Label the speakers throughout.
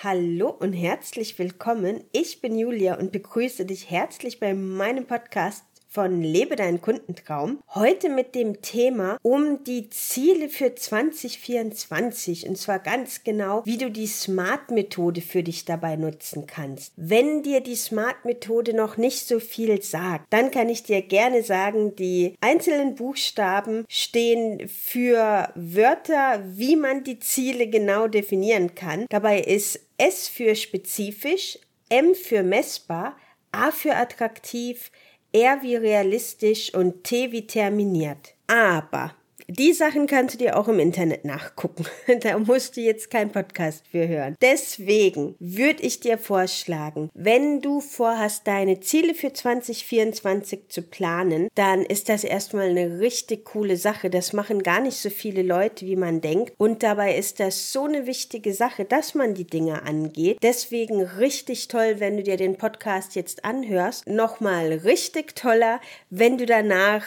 Speaker 1: Hallo und herzlich willkommen. Ich bin Julia und begrüße dich herzlich bei meinem Podcast von Lebe deinen Kundentraum. Heute mit dem Thema um die Ziele für 2024 und zwar ganz genau, wie du die Smart-Methode für dich dabei nutzen kannst. Wenn dir die Smart-Methode noch nicht so viel sagt, dann kann ich dir gerne sagen, die einzelnen Buchstaben stehen für Wörter, wie man die Ziele genau definieren kann. Dabei ist S für spezifisch, M für messbar, A für attraktiv, R wie realistisch und T wie terminiert. Aber die Sachen kannst du dir auch im Internet nachgucken. da musst du jetzt keinen Podcast für hören. Deswegen würde ich dir vorschlagen, wenn du vorhast, deine Ziele für 2024 zu planen, dann ist das erstmal eine richtig coole Sache. Das machen gar nicht so viele Leute, wie man denkt. Und dabei ist das so eine wichtige Sache, dass man die Dinge angeht. Deswegen richtig toll, wenn du dir den Podcast jetzt anhörst. Nochmal richtig toller, wenn du danach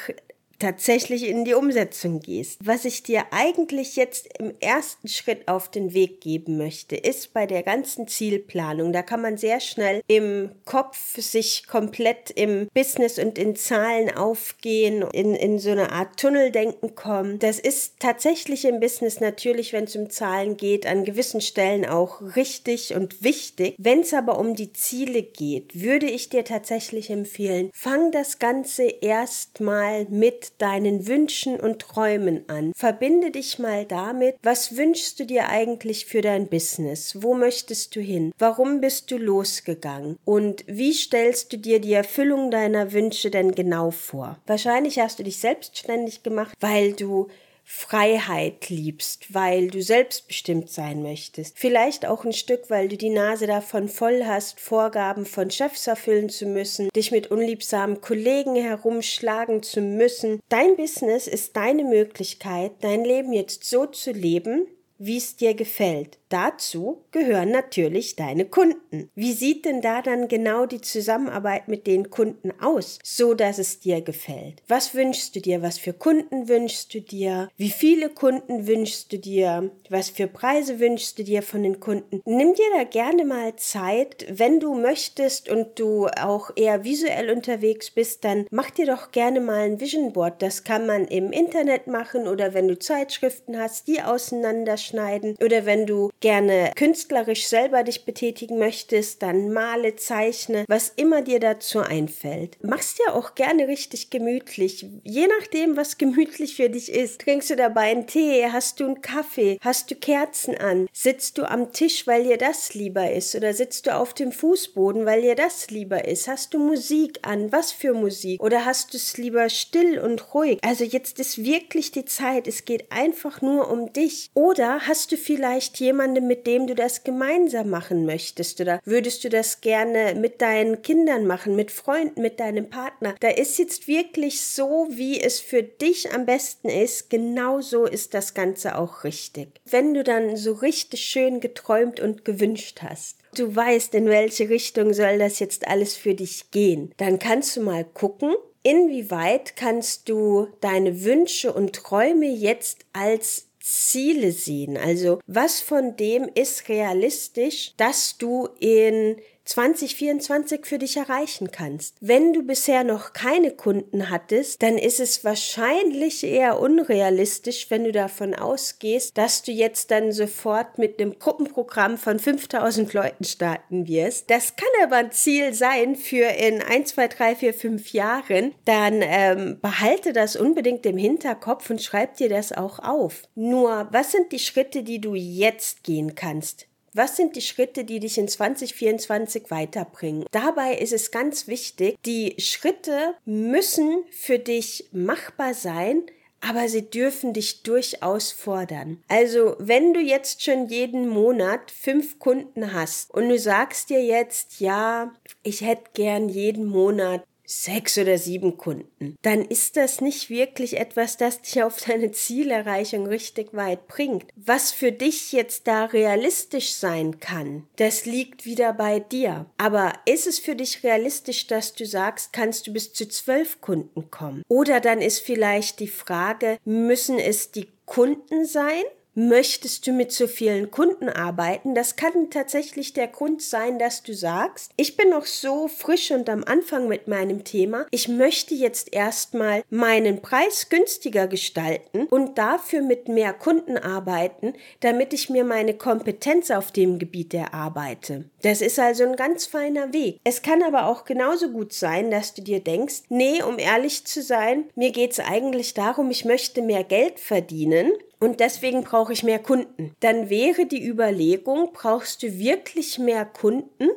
Speaker 1: tatsächlich in die Umsetzung gehst. Was ich dir eigentlich jetzt im ersten Schritt auf den Weg geben möchte, ist bei der ganzen Zielplanung. Da kann man sehr schnell im Kopf sich komplett im Business und in Zahlen aufgehen, in, in so eine Art Tunneldenken kommen. Das ist tatsächlich im Business natürlich, wenn es um Zahlen geht, an gewissen Stellen auch richtig und wichtig. Wenn es aber um die Ziele geht, würde ich dir tatsächlich empfehlen, fang das Ganze erstmal mit deinen Wünschen und Träumen an. Verbinde dich mal damit, was wünschst du dir eigentlich für dein Business? Wo möchtest du hin? Warum bist du losgegangen? Und wie stellst du dir die Erfüllung deiner Wünsche denn genau vor? Wahrscheinlich hast du dich selbstständig gemacht, weil du Freiheit liebst, weil du selbstbestimmt sein möchtest. Vielleicht auch ein Stück, weil du die Nase davon voll hast, Vorgaben von Chefs erfüllen zu müssen, dich mit unliebsamen Kollegen herumschlagen zu müssen. Dein Business ist deine Möglichkeit, dein Leben jetzt so zu leben, wie es dir gefällt. Dazu gehören natürlich deine Kunden. Wie sieht denn da dann genau die Zusammenarbeit mit den Kunden aus, so dass es dir gefällt? Was wünschst du dir? Was für Kunden wünschst du dir? Wie viele Kunden wünschst du dir? Was für Preise wünschst du dir von den Kunden? Nimm dir da gerne mal Zeit, wenn du möchtest und du auch eher visuell unterwegs bist, dann mach dir doch gerne mal ein Vision Board. Das kann man im Internet machen oder wenn du Zeitschriften hast, die auseinanderschneiden oder wenn du gerne künstlerisch selber dich betätigen möchtest, dann male, zeichne, was immer dir dazu einfällt. Mach's dir auch gerne richtig gemütlich, je nachdem, was gemütlich für dich ist. Trinkst du dabei einen Tee, hast du einen Kaffee, hast du Kerzen an, sitzt du am Tisch, weil dir das lieber ist? Oder sitzt du auf dem Fußboden, weil dir das lieber ist, hast du Musik an, was für Musik? Oder hast du es lieber still und ruhig. Also jetzt ist wirklich die Zeit, es geht einfach nur um dich. Oder hast du vielleicht jemanden, mit dem du das gemeinsam machen möchtest oder würdest du das gerne mit deinen Kindern machen, mit Freunden, mit deinem Partner? Da ist jetzt wirklich so, wie es für dich am besten ist, genau so ist das Ganze auch richtig. Wenn du dann so richtig schön geträumt und gewünscht hast, du weißt, in welche Richtung soll das jetzt alles für dich gehen, dann kannst du mal gucken, inwieweit kannst du deine Wünsche und Träume jetzt als Ziele sehen. Also was von dem ist realistisch, dass du in 2024 für dich erreichen kannst. Wenn du bisher noch keine Kunden hattest, dann ist es wahrscheinlich eher unrealistisch, wenn du davon ausgehst, dass du jetzt dann sofort mit einem Gruppenprogramm von 5000 Leuten starten wirst. Das kann aber ein Ziel sein für in 1, 2, 3, 4, 5 Jahren. Dann ähm, behalte das unbedingt im Hinterkopf und schreib dir das auch auf. Nur, was sind die Schritte, die du jetzt gehen kannst? Was sind die Schritte, die dich in 2024 weiterbringen? Dabei ist es ganz wichtig, die Schritte müssen für dich machbar sein, aber sie dürfen dich durchaus fordern. Also, wenn du jetzt schon jeden Monat fünf Kunden hast und du sagst dir jetzt, ja, ich hätte gern jeden Monat sechs oder sieben Kunden, dann ist das nicht wirklich etwas, das dich auf deine Zielerreichung richtig weit bringt. Was für dich jetzt da realistisch sein kann, das liegt wieder bei dir. Aber ist es für dich realistisch, dass du sagst, kannst du bis zu zwölf Kunden kommen? Oder dann ist vielleicht die Frage, müssen es die Kunden sein? Möchtest du mit so vielen Kunden arbeiten? Das kann tatsächlich der Grund sein, dass du sagst, ich bin noch so frisch und am Anfang mit meinem Thema. Ich möchte jetzt erstmal meinen Preis günstiger gestalten und dafür mit mehr Kunden arbeiten, damit ich mir meine Kompetenz auf dem Gebiet erarbeite. Das ist also ein ganz feiner Weg. Es kann aber auch genauso gut sein, dass du dir denkst, nee, um ehrlich zu sein, mir geht es eigentlich darum, ich möchte mehr Geld verdienen und deswegen brauche ich mehr Kunden. Dann wäre die Überlegung, brauchst du wirklich mehr Kunden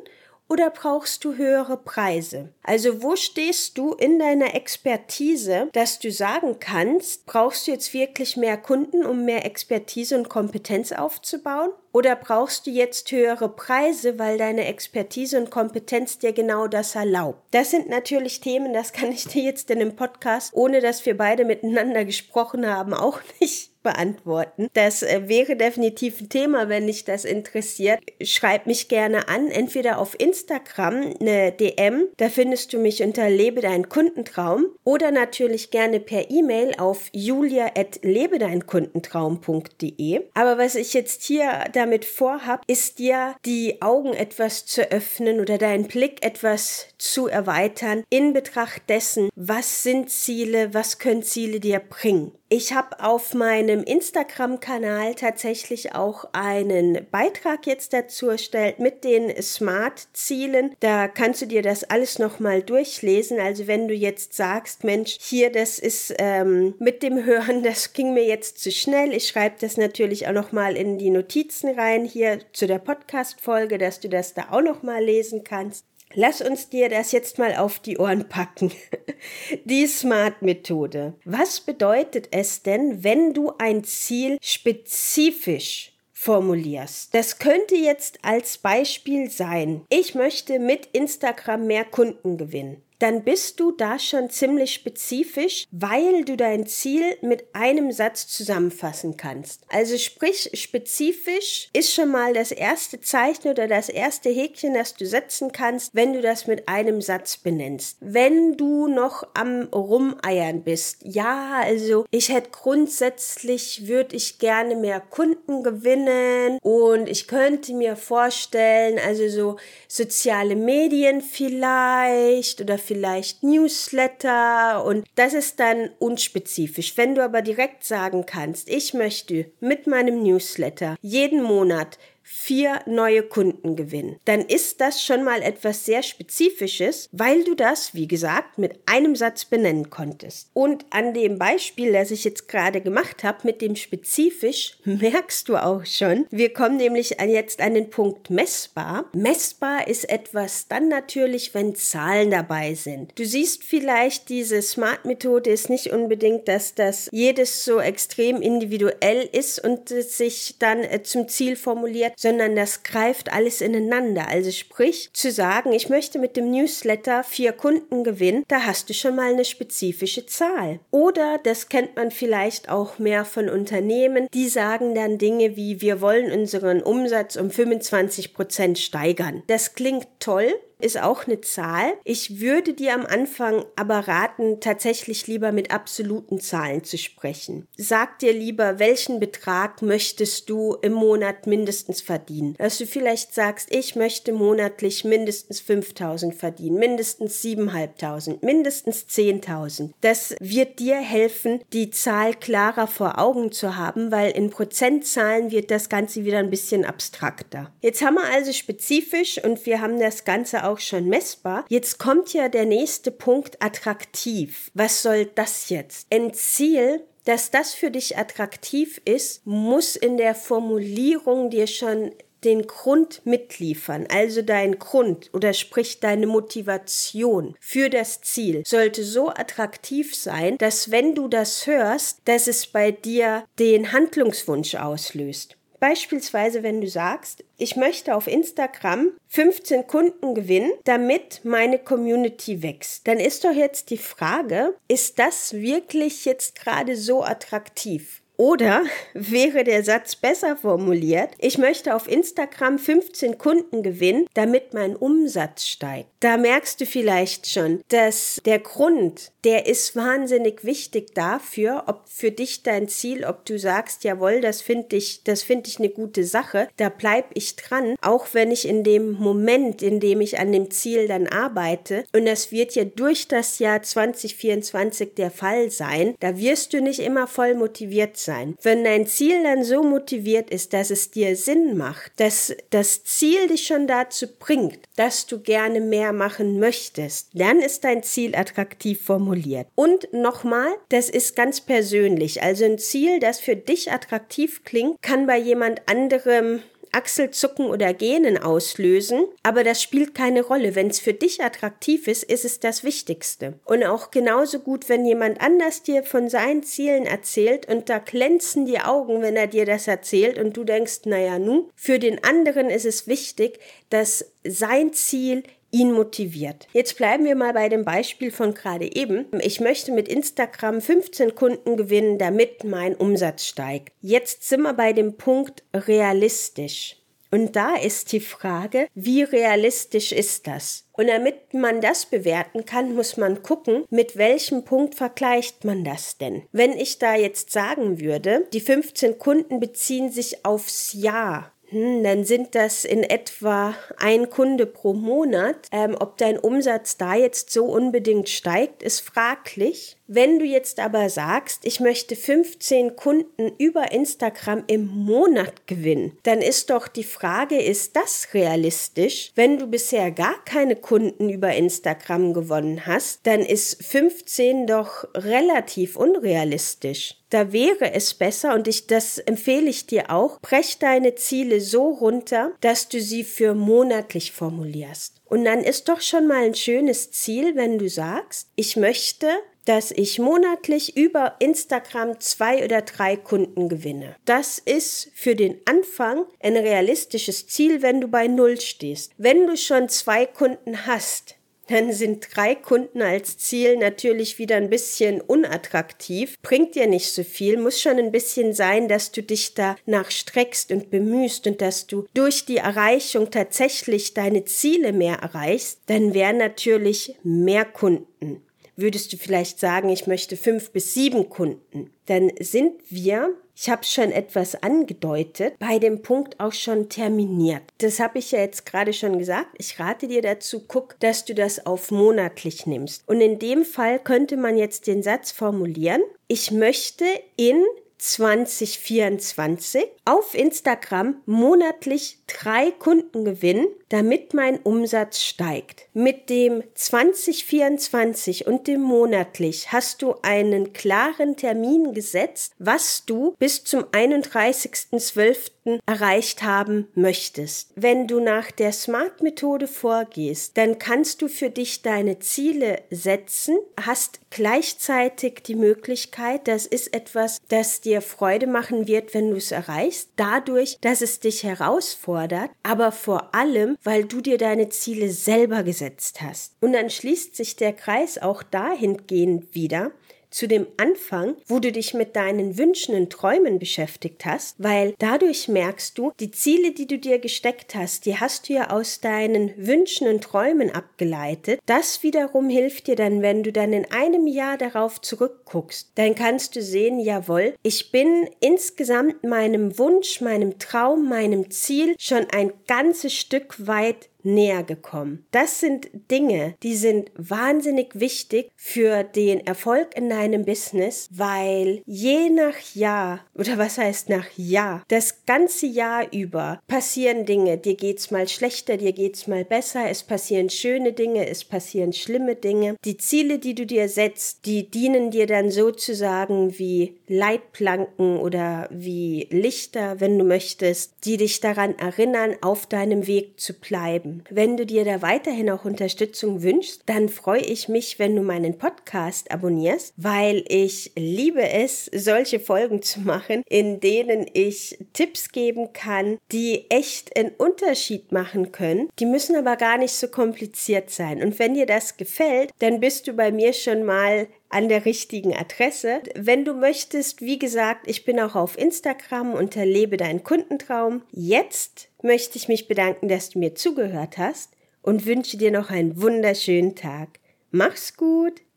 Speaker 1: oder brauchst du höhere Preise? Also wo stehst du in deiner Expertise, dass du sagen kannst, brauchst du jetzt wirklich mehr Kunden, um mehr Expertise und Kompetenz aufzubauen? Oder brauchst du jetzt höhere Preise, weil deine Expertise und Kompetenz dir genau das erlaubt? Das sind natürlich Themen, das kann ich dir jetzt in einem Podcast, ohne dass wir beide miteinander gesprochen haben, auch nicht beantworten. Das äh, wäre definitiv ein Thema, wenn dich das interessiert. Schreib mich gerne an, entweder auf Instagram eine DM, da findest du mich unter Lebe dein Kundentraum oder natürlich gerne per E-Mail auf julia@lebedeinkundentraum.de. Aber was ich jetzt hier damit vorhab, ist dir die Augen etwas zu öffnen oder deinen Blick etwas zu erweitern in Betracht dessen, was sind Ziele, was können Ziele dir bringen. Ich habe auf meinem Instagram-Kanal tatsächlich auch einen Beitrag jetzt dazu erstellt mit den Smart-Zielen. Da kannst du dir das alles nochmal durchlesen. Also wenn du jetzt sagst, Mensch, hier, das ist ähm, mit dem Hören, das ging mir jetzt zu schnell. Ich schreibe das natürlich auch nochmal in die Notizen rein hier zu der Podcast-Folge, dass du das da auch nochmal lesen kannst. Lass uns dir das jetzt mal auf die Ohren packen. Die Smart-Methode. Was bedeutet es denn, wenn du ein Ziel spezifisch formulierst. Das könnte jetzt als Beispiel sein. Ich möchte mit Instagram mehr Kunden gewinnen dann bist du da schon ziemlich spezifisch, weil du dein Ziel mit einem Satz zusammenfassen kannst. Also sprich, spezifisch ist schon mal das erste Zeichen oder das erste Häkchen, das du setzen kannst, wenn du das mit einem Satz benennst. Wenn du noch am Rumeiern bist, ja, also ich hätte grundsätzlich, würde ich gerne mehr Kunden gewinnen und ich könnte mir vorstellen, also so soziale Medien vielleicht oder vielleicht Newsletter und das ist dann unspezifisch. Wenn du aber direkt sagen kannst, ich möchte mit meinem Newsletter jeden Monat vier neue Kunden gewinnen, dann ist das schon mal etwas sehr Spezifisches, weil du das, wie gesagt, mit einem Satz benennen konntest. Und an dem Beispiel, das ich jetzt gerade gemacht habe, mit dem spezifisch, merkst du auch schon, wir kommen nämlich jetzt an den Punkt messbar. Messbar ist etwas dann natürlich, wenn Zahlen dabei sind. Du siehst vielleicht, diese Smart-Methode ist nicht unbedingt, dass das jedes so extrem individuell ist und sich dann äh, zum Ziel formuliert, sondern das greift alles ineinander. Also sprich, zu sagen, ich möchte mit dem Newsletter vier Kunden gewinnen, da hast du schon mal eine spezifische Zahl. Oder, das kennt man vielleicht auch mehr von Unternehmen, die sagen dann Dinge wie, wir wollen unseren Umsatz um 25 Prozent steigern. Das klingt toll, ist auch eine Zahl. Ich würde dir am Anfang aber raten, tatsächlich lieber mit absoluten Zahlen zu sprechen. Sag dir lieber, welchen Betrag möchtest du im Monat mindestens verdienen. Dass du vielleicht sagst, ich möchte monatlich mindestens 5000 verdienen, mindestens 7500, mindestens 10.000. Das wird dir helfen, die Zahl klarer vor Augen zu haben, weil in Prozentzahlen wird das Ganze wieder ein bisschen abstrakter. Jetzt haben wir also spezifisch und wir haben das Ganze auch schon messbar. Jetzt kommt ja der nächste Punkt attraktiv. Was soll das jetzt? Ein Ziel, dass das für dich attraktiv ist, muss in der Formulierung dir schon den Grund mitliefern, also dein Grund oder sprich deine Motivation für das Ziel sollte so attraktiv sein, dass wenn du das hörst, dass es bei dir den Handlungswunsch auslöst. Beispielsweise, wenn du sagst, ich möchte auf Instagram 15 Kunden gewinnen, damit meine Community wächst, dann ist doch jetzt die Frage, ist das wirklich jetzt gerade so attraktiv? Oder wäre der Satz besser formuliert, ich möchte auf Instagram 15 Kunden gewinnen, damit mein Umsatz steigt. Da merkst du vielleicht schon, dass der Grund, der ist wahnsinnig wichtig dafür, ob für dich dein Ziel, ob du sagst, jawohl, das finde ich, das finde ich eine gute Sache, da bleib ich dran, auch wenn ich in dem Moment, in dem ich an dem Ziel dann arbeite, und das wird ja durch das Jahr 2024 der Fall sein, da wirst du nicht immer voll motiviert sein. Wenn dein Ziel dann so motiviert ist, dass es dir Sinn macht, dass das Ziel dich schon dazu bringt, dass du gerne mehr machen möchtest, dann ist dein Ziel attraktiv formuliert. Und nochmal, das ist ganz persönlich. Also ein Ziel, das für dich attraktiv klingt, kann bei jemand anderem Achselzucken oder Gähnen auslösen, aber das spielt keine Rolle. Wenn es für dich attraktiv ist, ist es das Wichtigste. Und auch genauso gut, wenn jemand anders dir von seinen Zielen erzählt und da glänzen die Augen, wenn er dir das erzählt und du denkst, naja, nu, für den anderen ist es wichtig, dass sein Ziel ihn motiviert. Jetzt bleiben wir mal bei dem Beispiel von gerade eben. Ich möchte mit Instagram 15 Kunden gewinnen, damit mein Umsatz steigt. Jetzt sind wir bei dem Punkt realistisch. Und da ist die Frage, wie realistisch ist das? Und damit man das bewerten kann, muss man gucken, mit welchem Punkt vergleicht man das denn? Wenn ich da jetzt sagen würde, die 15 Kunden beziehen sich aufs Jahr, hm, dann sind das in etwa ein Kunde pro Monat. Ähm, ob dein Umsatz da jetzt so unbedingt steigt, ist fraglich. Wenn du jetzt aber sagst, ich möchte 15 Kunden über Instagram im Monat gewinnen, dann ist doch die Frage, ist das realistisch? Wenn du bisher gar keine Kunden über Instagram gewonnen hast, dann ist 15 doch relativ unrealistisch. Da wäre es besser, und ich, das empfehle ich dir auch, brech deine Ziele so runter, dass du sie für monatlich formulierst. Und dann ist doch schon mal ein schönes Ziel, wenn du sagst, ich möchte dass ich monatlich über Instagram zwei oder drei Kunden gewinne. Das ist für den Anfang ein realistisches Ziel, wenn du bei Null stehst. Wenn du schon zwei Kunden hast, dann sind drei Kunden als Ziel natürlich wieder ein bisschen unattraktiv, bringt dir nicht so viel, muss schon ein bisschen sein, dass du dich danach streckst und bemühst und dass du durch die Erreichung tatsächlich deine Ziele mehr erreichst, dann wären natürlich mehr Kunden würdest du vielleicht sagen, ich möchte fünf bis sieben Kunden, dann sind wir, ich habe schon etwas angedeutet, bei dem Punkt auch schon terminiert. Das habe ich ja jetzt gerade schon gesagt. Ich rate dir dazu, guck, dass du das auf monatlich nimmst. Und in dem Fall könnte man jetzt den Satz formulieren, ich möchte in 2024 auf Instagram monatlich drei Kunden gewinnen, damit mein Umsatz steigt. Mit dem 2024 und dem monatlich hast du einen klaren Termin gesetzt, was du bis zum 31.12 erreicht haben möchtest. Wenn du nach der SMART-Methode vorgehst, dann kannst du für dich deine Ziele setzen, hast gleichzeitig die Möglichkeit, das ist etwas, das dir Freude machen wird, wenn du es erreichst, dadurch, dass es dich herausfordert, aber vor allem, weil du dir deine Ziele selber gesetzt hast. Und dann schließt sich der Kreis auch dahingehend wieder, zu dem Anfang, wo du dich mit deinen Wünschen und Träumen beschäftigt hast, weil dadurch merkst du, die Ziele, die du dir gesteckt hast, die hast du ja aus deinen Wünschen und Träumen abgeleitet. Das wiederum hilft dir dann, wenn du dann in einem Jahr darauf zurückguckst, dann kannst du sehen, jawohl, ich bin insgesamt meinem Wunsch, meinem Traum, meinem Ziel schon ein ganzes Stück weit näher gekommen. Das sind Dinge, die sind wahnsinnig wichtig für den Erfolg in deinem Business, weil je nach Jahr oder was heißt nach Jahr, das ganze Jahr über passieren Dinge. Dir geht's mal schlechter, dir geht's mal besser. Es passieren schöne Dinge, es passieren schlimme Dinge. Die Ziele, die du dir setzt, die dienen dir dann sozusagen wie Leitplanken oder wie Lichter, wenn du möchtest, die dich daran erinnern, auf deinem Weg zu bleiben. Wenn du dir da weiterhin auch Unterstützung wünschst, dann freue ich mich, wenn du meinen Podcast abonnierst, weil ich liebe es, solche Folgen zu machen, in denen ich Tipps geben kann, die echt einen Unterschied machen können. Die müssen aber gar nicht so kompliziert sein. Und wenn dir das gefällt, dann bist du bei mir schon mal an der richtigen Adresse. Wenn du möchtest, wie gesagt, ich bin auch auf Instagram unter Lebe deinen Kundentraum. Jetzt möchte ich mich bedanken, dass du mir zugehört hast und wünsche dir noch einen wunderschönen Tag. Mach's gut!